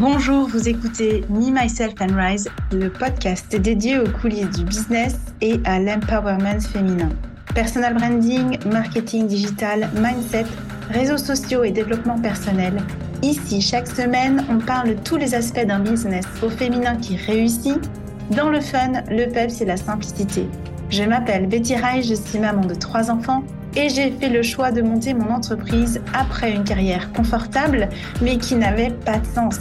Bonjour, vous écoutez Me, Myself and Rise, le podcast dédié aux coulisses du business et à l'empowerment féminin. Personal branding, marketing digital, mindset, réseaux sociaux et développement personnel. Ici, chaque semaine, on parle de tous les aspects d'un business au féminin qui réussit, dans le fun, le peps et la simplicité. Je m'appelle Betty Rai, je suis maman de trois enfants et j'ai fait le choix de monter mon entreprise après une carrière confortable mais qui n'avait pas de sens.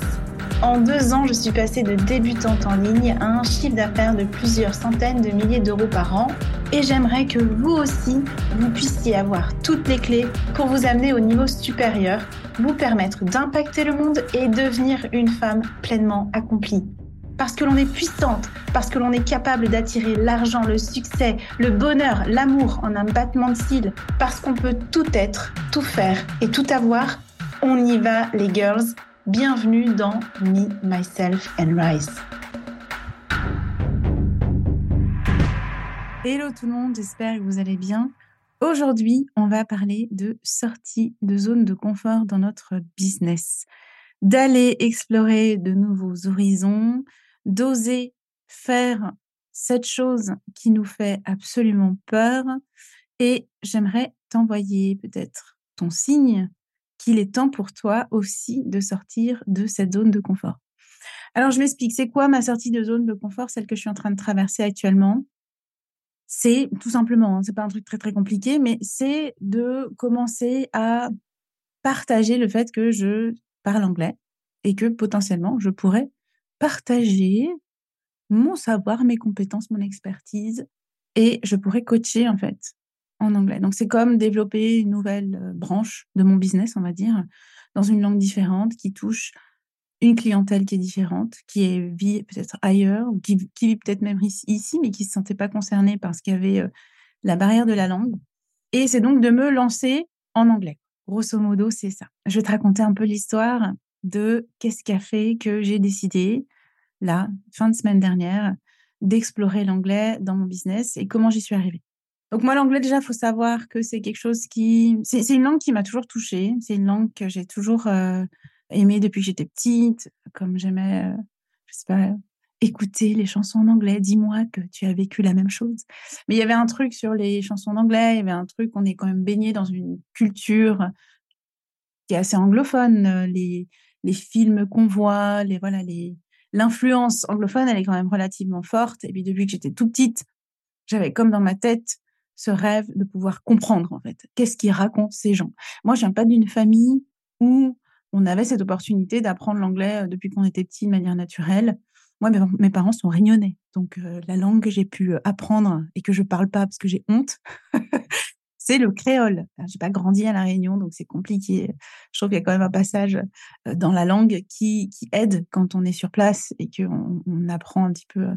En deux ans, je suis passée de débutante en ligne à un chiffre d'affaires de plusieurs centaines de milliers d'euros par an. Et j'aimerais que vous aussi, vous puissiez avoir toutes les clés pour vous amener au niveau supérieur, vous permettre d'impacter le monde et devenir une femme pleinement accomplie. Parce que l'on est puissante, parce que l'on est capable d'attirer l'argent, le succès, le bonheur, l'amour en un battement de cils, parce qu'on peut tout être, tout faire et tout avoir, on y va les girls Bienvenue dans Me, Myself and Rise. Hello tout le monde, j'espère que vous allez bien. Aujourd'hui, on va parler de sortie de zone de confort dans notre business, d'aller explorer de nouveaux horizons, d'oser faire cette chose qui nous fait absolument peur. Et j'aimerais t'envoyer peut-être ton signe qu'il est temps pour toi aussi de sortir de cette zone de confort. Alors, je m'explique. C'est quoi ma sortie de zone de confort, celle que je suis en train de traverser actuellement? C'est tout simplement, hein, c'est pas un truc très très compliqué, mais c'est de commencer à partager le fait que je parle anglais et que potentiellement je pourrais partager mon savoir, mes compétences, mon expertise et je pourrais coacher en fait en anglais. Donc, c'est comme développer une nouvelle branche de mon business, on va dire, dans une langue différente qui touche une clientèle qui est différente, qui vit peut-être ailleurs, qui, vit peut-être même ici, mais qui ne se sentait pas concernée parce qu'il y avait la barrière de la langue. Et c'est donc de me lancer en anglais. Grosso modo, c'est ça. Je vais te raconter un peu l'histoire de qu'est-ce qui a fait que j'ai décidé, là, fin de semaine dernière, d'explorer l'anglais dans mon business et comment j'y suis arrivée. Donc moi, l'anglais, déjà, il faut savoir que c'est quelque chose qui... C'est une langue qui m'a toujours touchée. C'est une langue que j'ai toujours euh, aimée depuis que j'étais petite. Comme j'aimais, euh, je sais pas, écouter les chansons en anglais. Dis-moi que tu as vécu la même chose. Mais il y avait un truc sur les chansons en anglais. Il y avait un truc, on est quand même baigné dans une culture qui est assez anglophone. Les, les films qu'on voit, les, voilà, les... l'influence anglophone, elle est quand même relativement forte. Et puis depuis que j'étais tout petite, j'avais comme dans ma tête ce rêve de pouvoir comprendre en fait qu'est-ce qu'ils racontent ces gens? Moi, je viens pas d'une famille où on avait cette opportunité d'apprendre l'anglais euh, depuis qu'on était petit de manière naturelle. Moi, mes, parents sont réunionnais, donc euh, la langue que j'ai pu euh, apprendre et que je parle pas parce que j'ai honte, c'est le créole. J'ai pas grandi à la Réunion, donc c'est compliqué. Je trouve qu'il y a quand même un passage dans la langue qui, aide quand on est sur place et qu'on on apprend un petit peu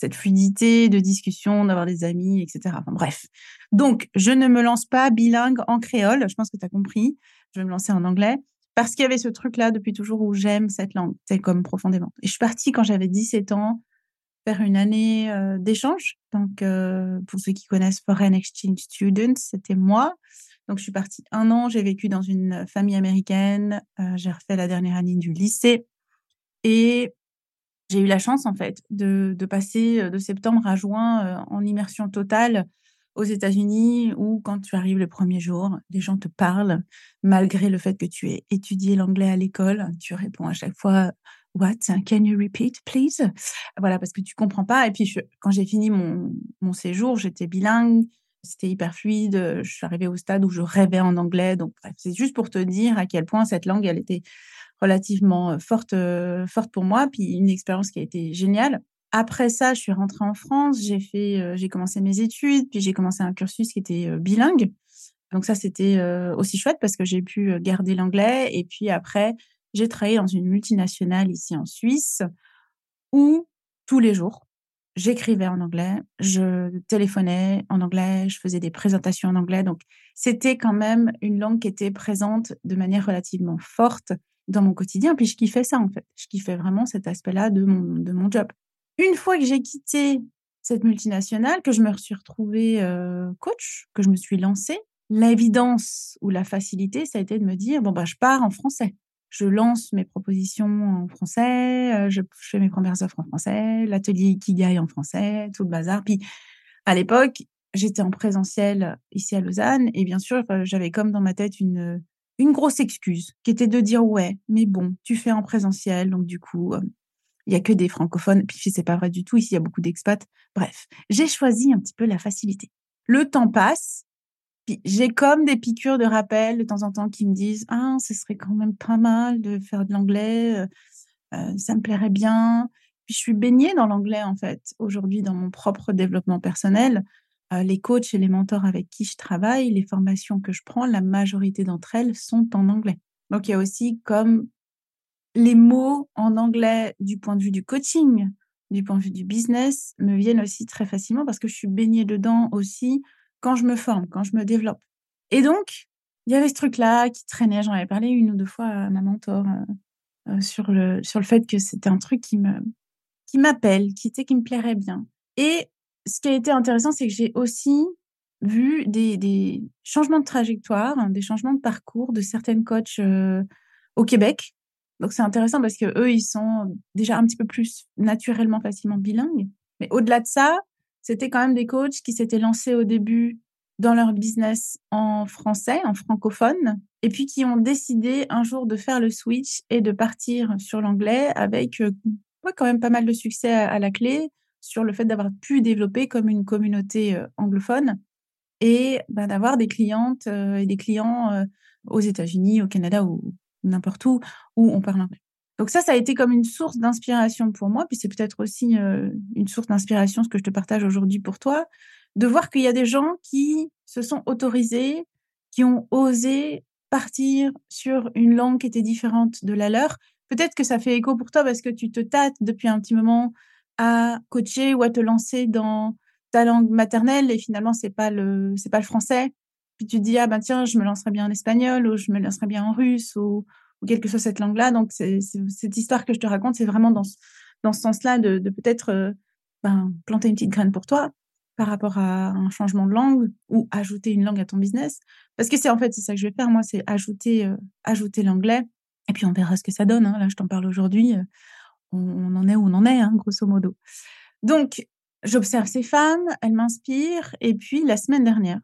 cette fluidité de discussion, d'avoir des amis, etc. Bref. Donc, je ne me lance pas bilingue en créole, je pense que tu as compris. Je vais me lancer en anglais parce qu'il y avait ce truc-là depuis toujours où j'aime cette langue, c'est comme profondément. Et je suis partie quand j'avais 17 ans faire une année euh, d'échange. Donc, euh, pour ceux qui connaissent Foreign Exchange Students, c'était moi. Donc, je suis partie un an, j'ai vécu dans une famille américaine, euh, j'ai refait la dernière année du lycée. Et j'ai eu la chance, en fait, de, passer de septembre à juin en immersion totale aux États-Unis où, quand tu arrives le premier jour, les gens te parlent, malgré le fait que tu aies étudié l'anglais à l'école. Tu réponds à chaque fois What? Can you repeat, please? Voilà, parce que tu comprends pas. Et puis, quand j'ai fini mon, mon séjour, j'étais bilingue. C'était hyper fluide. Je suis arrivée au stade où je rêvais en anglais. Donc, c'est juste pour te dire à quel point cette langue, elle était relativement forte, forte pour moi, puis une expérience qui a été géniale. Après ça, je suis rentrée en France, j'ai fait, j'ai commencé mes études, puis j'ai commencé un cursus qui était bilingue. Donc ça, c'était aussi chouette parce que j'ai pu garder l'anglais. Et puis après, j'ai travaillé dans une multinationale ici en Suisse où tous les jours, j'écrivais en anglais, je téléphonais en anglais, je faisais des présentations en anglais. Donc c'était quand même une langue qui était présente de manière relativement forte dans mon quotidien. Puis je kiffais ça, en fait. Je kiffais vraiment cet aspect-là de mon, de mon job. Une fois que j'ai quitté cette multinationale, que je me suis retrouvée euh, coach, que je me suis lancée, l'évidence ou la facilité, ça a été de me dire, bon, bah, je pars en français. je lance mes propositions en français, je, fais mes premières offres en français, l'atelier Ikigai en français, tout le bazar. Puis à l'époque, j'étais en présentiel ici à Lausanne et bien sûr, j'avais comme dans ma tête une, une grosse excuse qui était de dire ouais, mais bon, tu fais en présentiel, donc du coup, il y a que des francophones. Puis c'est pas vrai du tout. Ici, il y a beaucoup d'expats. Bref, j'ai choisi un petit peu la facilité. Le temps passe. Puis j'ai comme des piqûres de rappel de temps en temps qui me disent ah ce serait quand même pas mal de faire de l'anglais. ça me plairait bien. Puis je suis baignée dans l'anglais en fait aujourd'hui dans mon propre développement personnel. Les coachs et les mentors avec qui je travaille, les formations que je prends, la majorité d'entre elles sont en anglais. Donc il y a aussi comme les mots en anglais du point de vue du coaching, du point de vue du business, me viennent aussi très facilement parce que je suis baignée dedans aussi quand je me forme, quand je me développe. Et donc, il y avait ce truc-là qui traînait. J'en avais parlé une ou deux fois à ma mentor euh, euh, sur, le, sur le fait que c'était un truc qui me qui m'appelle, qui qui me plairait bien. Et ce qui a été intéressant, c'est que j'ai aussi vu des, changements de trajectoire, hein, des changements de parcours de certaines coachs euh, au Québec donc c'est intéressant parce que eux, ils sont déjà un petit peu plus naturellement facilement bilingues. Mais au-delà de ça, c'était quand même des coachs qui s'étaient lancés au début dans leur business en français, en francophone, et puis qui ont décidé un jour de faire le switch et de partir sur l'anglais avec euh, quand même pas mal de succès à, la clé sur le fait d'avoir pu développer comme une communauté euh, anglophone et bah, d'avoir des clientes euh, et des clients aux États-Unis, au Canada ou n'importe où, où on parle anglais. Donc ça, ça a été comme une source d'inspiration pour moi, puis c'est peut-être aussi euh, une source d'inspiration, ce que je te partage aujourd'hui pour toi, de voir qu'il y a des gens qui se sont autorisés, qui ont osé partir sur une langue qui était différente de la leur. Peut-être que ça fait écho pour toi parce que tu te tâtes depuis un petit moment à coacher ou à te lancer dans ta langue maternelle et finalement c'est pas le c'est pas le français puis tu te dis, ah ben tiens, je me lancerai bien en espagnol ou je me lancerai bien en russe ou, ou quelle que soit cette langue-là. Donc, c'est, cette histoire que je te raconte, c'est vraiment dans, dans ce sens-là de, de peut-être euh, ben, planter une petite graine pour toi par rapport à un changement de langue ou ajouter une langue à ton business. Parce que c'est en fait, c'est ça que je vais faire, moi, c'est ajouter, euh, ajouter l'anglais. Et puis, on verra ce que ça donne. Hein. Là, je t'en parle aujourd'hui. Euh, on, en est où on en est, hein, grosso modo. Donc, j'observe ces femmes, elles m'inspirent. Et puis, la semaine dernière,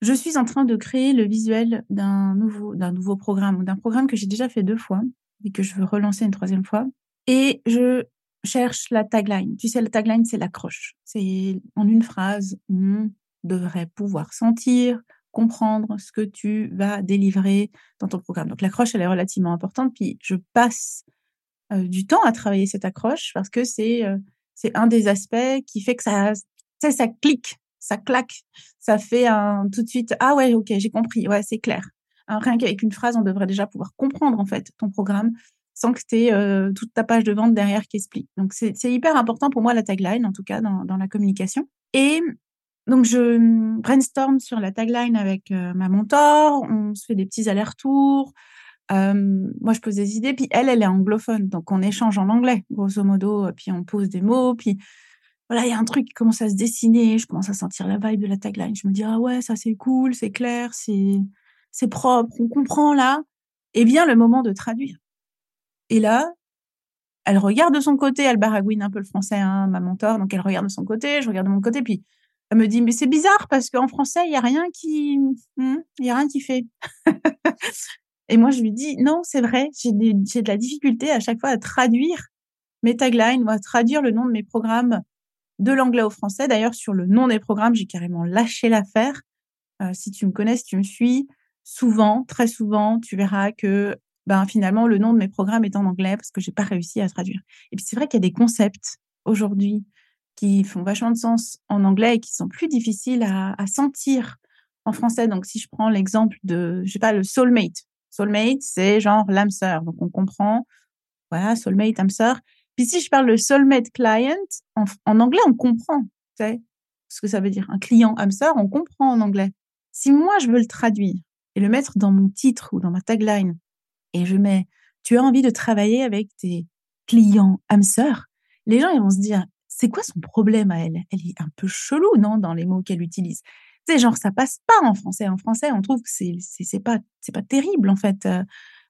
je suis en train de créer le visuel d'un nouveau, d'un nouveau programme, d'un programme que j'ai déjà fait deux fois et que je veux relancer une troisième fois. Et je cherche la tagline. Tu sais, la tagline, c'est l'accroche. C'est en une phrase, on devrait pouvoir sentir, comprendre ce que tu vas délivrer dans ton programme. Donc l'accroche, elle est relativement importante. Puis je passe du temps à travailler cette accroche parce que c'est euh, c'est un des aspects qui fait que ça, ça clique ça claque, ça fait un tout de suite ah ouais ok j'ai compris ouais c'est clair. rien qu'avec une phrase on devrait déjà pouvoir comprendre en fait ton programme sans que tu aies euh, toute ta page de vente derrière qui explique. Donc c'est hyper important pour moi la tagline en tout cas dans, dans la communication. Et donc je brainstorm sur la tagline avec euh, ma mentor, on se fait des petits allers-retours. Euh, moi, je pose des idées, puis elle, elle est anglophone, donc on échange en anglais, grosso modo, puis on pose des mots, puis voilà, il y a un truc qui commence à se dessiner, je commence à sentir la vibe de la tagline. Je me dis, ah ouais, ça c'est cool, c'est clair, c'est, propre, on comprend là. Et bien le moment de traduire. Et là, elle regarde de son côté, elle baragouine un peu le français, hein, ma mentor, donc elle regarde de son côté, je regarde de mon côté, puis elle me dit, mais c'est bizarre parce qu'en français, il y a rien qui, hmm, il y a rien qui fait. Et moi, je lui dis, non, c'est vrai, j'ai, de la difficulté à chaque fois à traduire mes taglines ou à traduire le nom de mes programmes de l'anglais au français. D'ailleurs, sur le nom des programmes, j'ai carrément lâché l'affaire. Euh, si tu me connais, si tu me suis, souvent, très souvent, tu verras que ben, finalement, le nom de mes programmes est en anglais parce que j'ai pas réussi à traduire. Et puis, c'est vrai qu'il y a des concepts aujourd'hui qui font vachement de sens en anglais et qui sont plus difficiles à, à sentir en français. Donc, si je prends l'exemple de, je sais pas, le soulmate. Soulmate, c'est genre l'âme sœur. Donc, on comprend, voilà, soulmate, âme sœur. Puis si je parle de soulmate client, en, anglais, on comprend, tu sais, ce que ça veut dire. Un client âme sœur, on comprend en anglais. Si moi, je veux le traduire et le mettre dans mon titre ou dans ma tagline, et je mets, tu as envie de travailler avec tes clients âme les gens, ils vont se dire, c'est quoi son problème à elle? Elle est un peu chelou, non, dans les mots qu'elle utilise. Sais, genre, ça passe pas en français. En français, on trouve que c'est, c'est, pas, c'est pas terrible, en fait. Euh,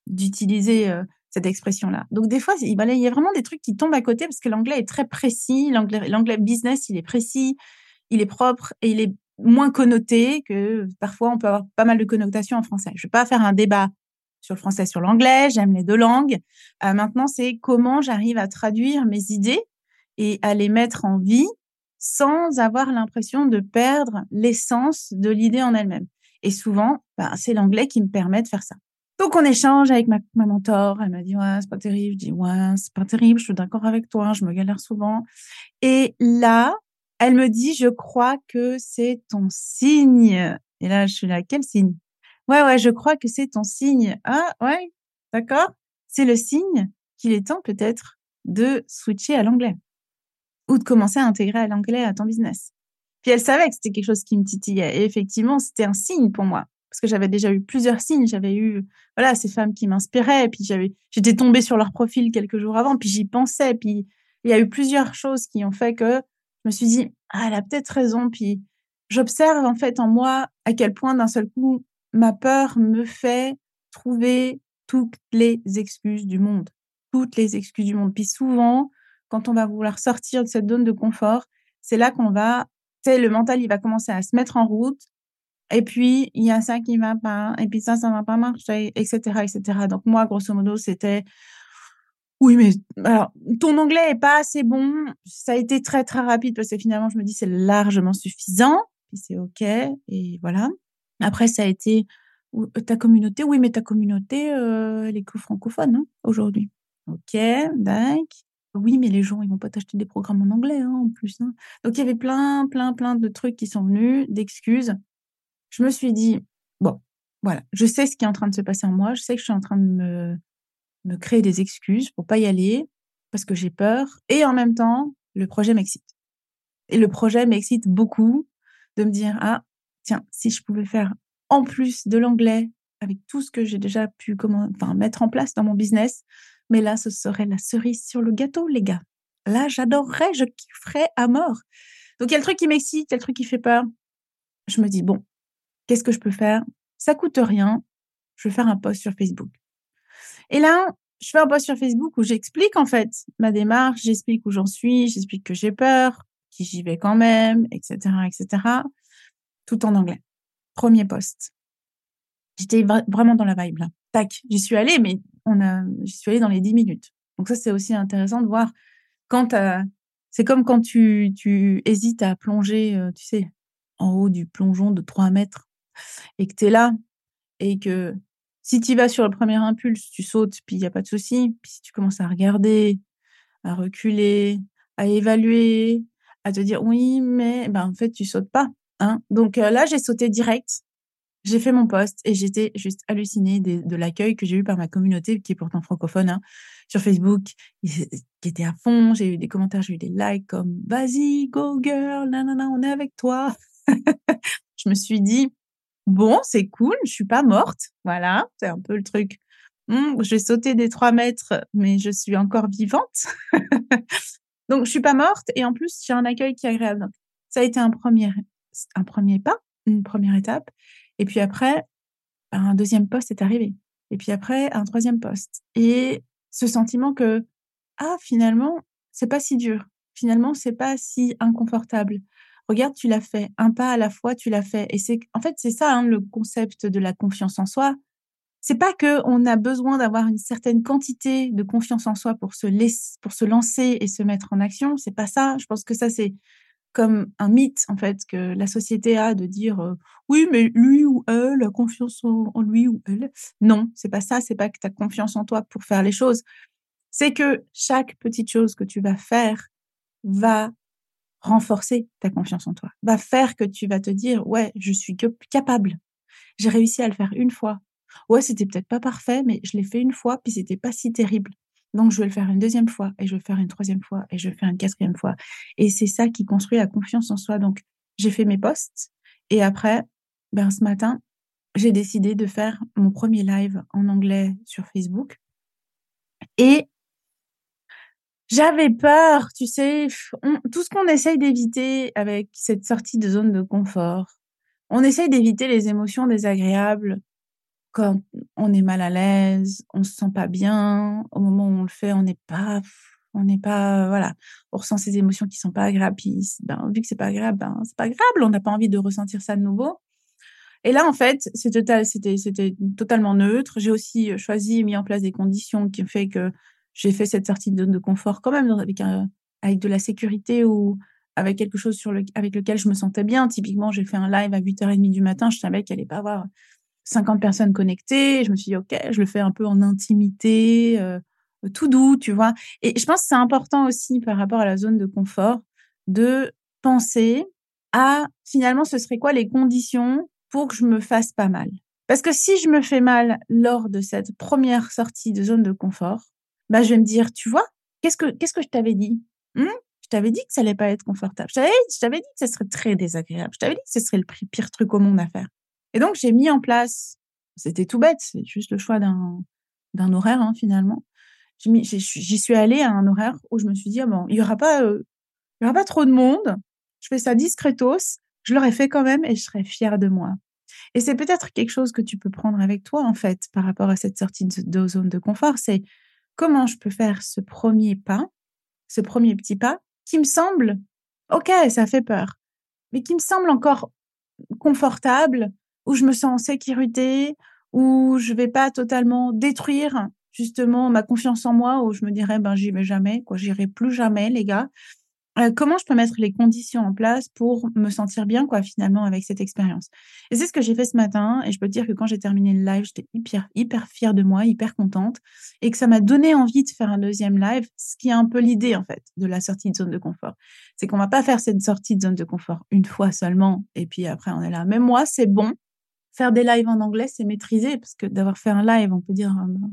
d'utiliser cette expression-là. Donc des fois, il y a vraiment des trucs qui tombent à côté parce que l'anglais est très précis, l'anglais business, il est précis, il est propre et il est moins connoté que parfois on peut avoir pas mal de connotations en français. Je vais pas faire un débat sur le français, sur l'anglais, j'aime les deux langues. maintenant, c'est comment j'arrive à traduire mes idées et à les mettre en vie sans avoir l'impression de perdre l'essence de l'idée en elle-même. Et souvent, bah, c'est l'anglais qui me permet de faire ça. Donc, on échange avec ma, ma mentor. Elle m'a dit, ouais, c'est pas terrible. Je dis, ouais, c'est pas terrible. Je suis d'accord avec toi. Je me galère souvent. Et là, elle me dit, je crois que c'est ton signe. Et là, je suis là, quel signe? Ouais, ouais, je crois que c'est ton signe. Ah, ouais, d'accord. C'est le signe qu'il est temps peut-être de switcher à l'anglais ou de commencer à intégrer l'anglais à ton business. Puis elle savait que c'était quelque chose qui me titillait. Et effectivement, c'était un signe pour moi. Parce que j'avais déjà eu plusieurs signes. J'avais eu, voilà, ces femmes qui m'inspiraient. Puis j'avais, j'étais tombée sur leur profil quelques jours avant. Puis j'y pensais. Puis il y a eu plusieurs choses qui ont fait que je me suis dit, ah, elle a peut-être raison. Puis j'observe en fait en moi à quel point d'un seul coup, ma peur me fait trouver toutes les excuses du monde. Toutes les excuses du monde. Puis souvent, quand on va vouloir sortir de cette zone de confort, c'est là qu'on va, tu sais, le mental, il va commencer à se mettre en route. Et puis, il y a ça qui va pas, et puis ça, ça va pas marcher, etc., etc. Donc, moi, grosso modo, c'était, oui, mais alors, ton anglais est pas assez bon. Ça a été très, très rapide parce que finalement, je me dis, c'est largement suffisant. Puis c'est OK. Et voilà. Après, ça a été ta communauté. Oui, mais ta communauté, euh, elle est que francophone hein, aujourd'hui. OK, d'accord. Oui, mais les gens, ils vont pas t'acheter des programmes en anglais, hein, en plus, hein. Donc il y avait plein, plein, plein de trucs qui sont venus, d'excuses. Je me suis dit: «Bon, voilà, je sais ce qui est en train de se passer en moi, je sais que je suis en train de me me créer des excuses pour pas y aller, parce que j'ai peur et en même temps, le projet m'excite». Et le projet m'excite beaucoup de me dire: «Ah, tiens, si je pouvais faire en plus de l'anglais avec tout ce que j'ai déjà pu comment mettre en place dans mon business, mais là, ce serait la cerise sur le gâteau, les gars. Là, j'adorerais, je kifferais à mort. Donc, il y a le truc qui m'excite, il y a le truc qui fait peur. Je me dis, bon, qu'est-ce que je peux faire? Ça coûte rien. Je vais faire un post sur Facebook. Et là, je fais un post sur Facebook où j'explique en fait ma démarche, j'explique où j'en suis, j'explique que j'ai peur, que j'y vais quand même, etc., etc. Tout en anglais. Premier post. J'étais vraiment dans la vibe là. Tac, j'y suis allée, mais on a, j'y suis allée dans les 10 minutes. Donc ça, c'est aussi intéressant de voir quand c'est comme quand tu, tu hésites à plonger, euh, tu sais, en haut du plongeon de 3 mètres et que tu es là et que si tu vas sur le premier impulse, tu sautes, puis il n'y a pas de souci. Puis si tu commences à regarder, à reculer, à évaluer, à te dire oui, mais ben, en fait, tu sautes pas. Hein Donc euh, là, j'ai sauté direct j'ai fait mon post et j'étais juste hallucinée de, l'accueil que j'ai eu par ma communauté, qui est pourtant francophone, hein, sur Facebook, qui était à fond. J'ai eu des commentaires, j'ai eu des likes comme Vas-y, go girl, nanana, on est avec toi. je me suis dit Bon, c'est cool, je suis pas morte. Voilà, c'est un peu le truc. Mmh, j'ai sauté des trois mètres, mais je suis encore vivante. Donc, je suis pas morte et en plus, j'ai un accueil qui est agréable. ça a été un premier, un premier pas, une première étape. Et puis après, un deuxième poste est arrivé. Et puis après, un troisième poste. Et ce sentiment que, ah, finalement, c'est pas si dur. Finalement, c'est pas si inconfortable. Regarde, tu l'as fait. Un pas à la fois, tu l'as fait. Et c'est, en fait, c'est ça, hein, le concept de la confiance en soi. C'est pas que on a besoin d'avoir une certaine quantité de confiance en soi pour se laisser, pour se lancer et se mettre en action. C'est pas ça. Je pense que ça, c'est comme un mythe en fait que la société a de dire oui mais lui ou elle a confiance en, lui ou elle non c'est pas ça c'est pas que tu as confiance en toi pour faire les choses. C'est que chaque petite chose que tu vas faire va renforcer ta confiance en toi va faire que tu vas te dire ouais je suis capable. J'ai réussi à le faire une fois. Ouais c'était peut-être pas parfait mais je l'ai fait une fois puis c'était pas si terrible donc, je vais le faire une deuxième fois, et je vais le faire une troisième fois, et je vais le faire une quatrième fois. Et c'est ça qui construit la confiance en soi. Donc, j'ai fait mes posts, et après, ben, ce matin, j'ai décidé de faire mon premier live en anglais sur Facebook. Et j'avais peur, tu sais, tout ce qu'on essaye d'éviter avec cette sortie de zone de confort, on essaye d'éviter les émotions désagréables quand on est mal à l'aise, on se sent pas bien, au moment où on le fait, on n'est pas, on n'est pas, voilà, on ressent ces émotions qui sont pas agréables. ben, vu que c'est pas agréable, ben, c'est pas grave, on n'a pas envie de ressentir ça de nouveau. Et là, en fait, c'était, c'était totalement neutre. J'ai aussi euh, choisi et mis en place des conditions qui ont fait que j'ai fait cette sortie de de confort quand même avec avec de la sécurité ou avec quelque chose sur le, avec lequel je me sentais bien. Typiquement, j'ai fait un live à 8h30 du matin. Je savais qu'il allait pas avoir 50 personnes connectées. Je me suis dit, OK, je le fais un peu en intimité, euh, tout doux, tu vois. Et je pense que c'est important aussi par rapport à la zone de confort de penser à finalement, ce serait quoi les conditions pour que je me fasse pas mal. Parce que si je me fais mal lors de cette première sortie de zone de confort, bah, je vais me dire, tu vois, qu'est-ce que, qu'est-ce que je t'avais dit? Mmh? je t'avais dit que ça allait pas être confortable. Je t'avais, dit que ce serait très désagréable. Je t'avais dit que ce serait le pire truc au monde à faire. Et donc, j'ai mis en place, c'était tout bête, c'est juste le choix d'un, d'un horaire, hein, finalement. J'y suis allée à un horaire où je me suis dit, ah bon, il y aura pas, euh, aura pas trop de monde. Je fais ça discretos. Je l'aurais fait quand même et je serais fière de moi. Et c'est peut-être quelque chose que tu peux prendre avec toi, en fait, par rapport à cette sortie de zone de confort. C'est comment je peux faire ce premier pas, ce premier petit pas qui me semble, ok, ça fait peur, mais qui me semble encore confortable, où je me sens en sécurité, où je vais pas totalement détruire justement ma confiance en moi, où je me dirais ben j'y vais jamais, quoi, j'irai plus jamais, les gars. Euh, comment je peux mettre les conditions en place pour me sentir bien, quoi, finalement, avec cette expérience? Et c'est ce que j'ai fait ce matin. Et je peux te dire que quand j'ai terminé le live, j'étais hyper, hyper fière de moi, hyper contente. Et que ça m'a donné envie de faire un deuxième live, ce qui est un peu l'idée, en fait, de la sortie de zone de confort. C'est qu'on va pas faire cette sortie de zone de confort une fois seulement. Et puis après, on est là. Même moi, c'est bon. Faire des lives en anglais, c'est maîtriser. Parce que d'avoir fait un live, on peut dire, euh, ben,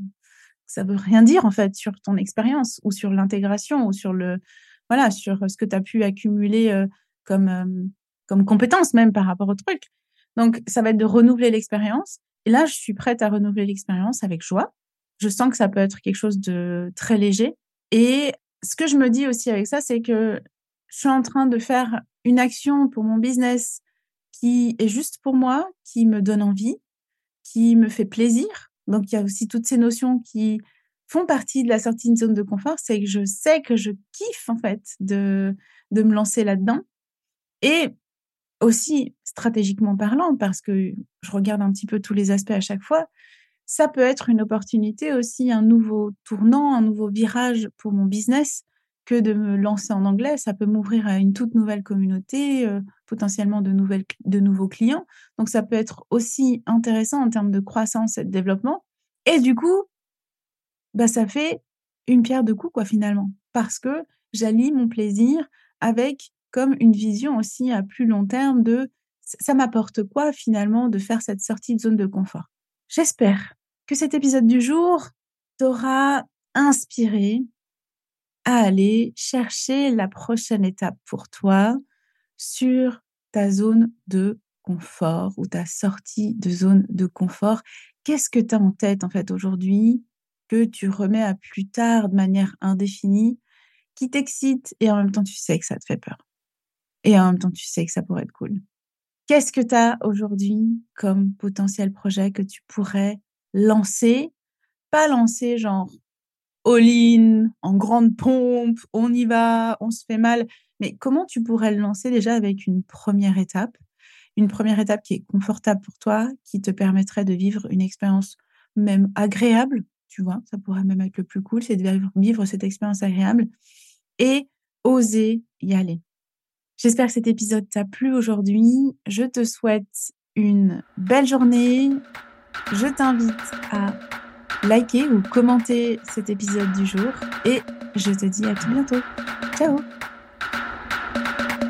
ça veut rien dire, en fait, sur ton expérience ou sur l'intégration ou sur le, voilà, sur ce que tu as pu accumuler comme, comme compétence même par rapport au truc. Donc, ça va être de renouveler l'expérience. Et là, je suis prête à renouveler l'expérience avec joie. Je sens que ça peut être quelque chose de très léger. Et ce que je me dis aussi avec ça, c'est que je suis en train de faire une action pour mon business qui est juste pour moi, qui me donne envie, qui me fait plaisir. Donc, il y a aussi toutes ces notions qui font partie de la sortie de zone de confort, c'est que je sais que je kiffe en fait de, de me lancer là-dedans. Et aussi stratégiquement parlant, parce que je regarde un petit peu tous les aspects à chaque fois, ça peut être une opportunité aussi, un nouveau tournant, un nouveau virage pour mon business que de me lancer en anglais. Ça peut m'ouvrir à une toute nouvelle communauté, euh, potentiellement de, nouvelles, de nouveaux clients. Donc ça peut être aussi intéressant en termes de croissance et de développement. Et du coup, bah, ça fait une pierre de coups, quoi, finalement. Parce que j'allie mon plaisir avec comme une vision aussi à plus long terme de ça m'apporte quoi, finalement, de faire cette sortie de zone de confort. J'espère que cet épisode du jour t'aura inspiré à aller chercher la prochaine étape pour toi sur ta zone de confort ou ta sortie de zone de confort. Qu'est-ce que tu as en tête en fait aujourd'hui que tu remets à plus tard de manière indéfinie, qui t'excite et en même temps tu sais que ça te fait peur. Et en même temps tu sais que ça pourrait être cool. Qu'est-ce que tu as aujourd'hui comme potentiel projet que tu pourrais lancer? Pas lancer genre all-in, en grande pompe, on y va, on se fait mal, mais comment tu pourrais le lancer déjà avec une première étape? Une première étape qui est confortable pour toi, qui te permettrait de vivre une expérience même agréable tu vois, ça pourrait même être le plus cool, c'est de vivre cette expérience agréable et oser y aller. J'espère que cet épisode t'a plu aujourd'hui. Je te souhaite une belle journée. Je t'invite à liker ou commenter cet épisode du jour et je te dis à tout bientôt. Ciao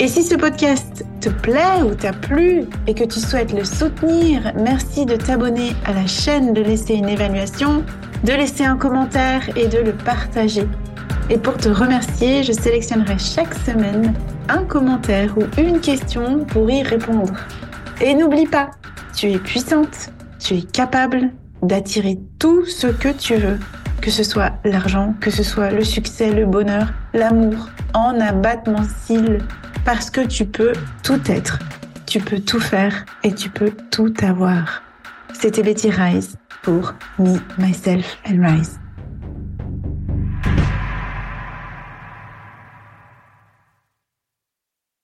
Et si ce podcast te plaît ou t'a plu et que tu souhaites le soutenir, merci de t'abonner à la chaîne, de laisser une évaluation, de laisser un commentaire et de le partager. Et pour te remercier, je sélectionnerai chaque semaine un commentaire ou une question pour y répondre. Et n'oublie pas, tu es puissante, tu es capable d'attirer tout ce que tu veux, que ce soit l'argent, que ce soit le succès, le bonheur, l'amour, en abattement cils parce que tu peux tout être, tu peux tout faire et tu peux tout avoir. C'était Betty Rise pour Me, Myself and Rise.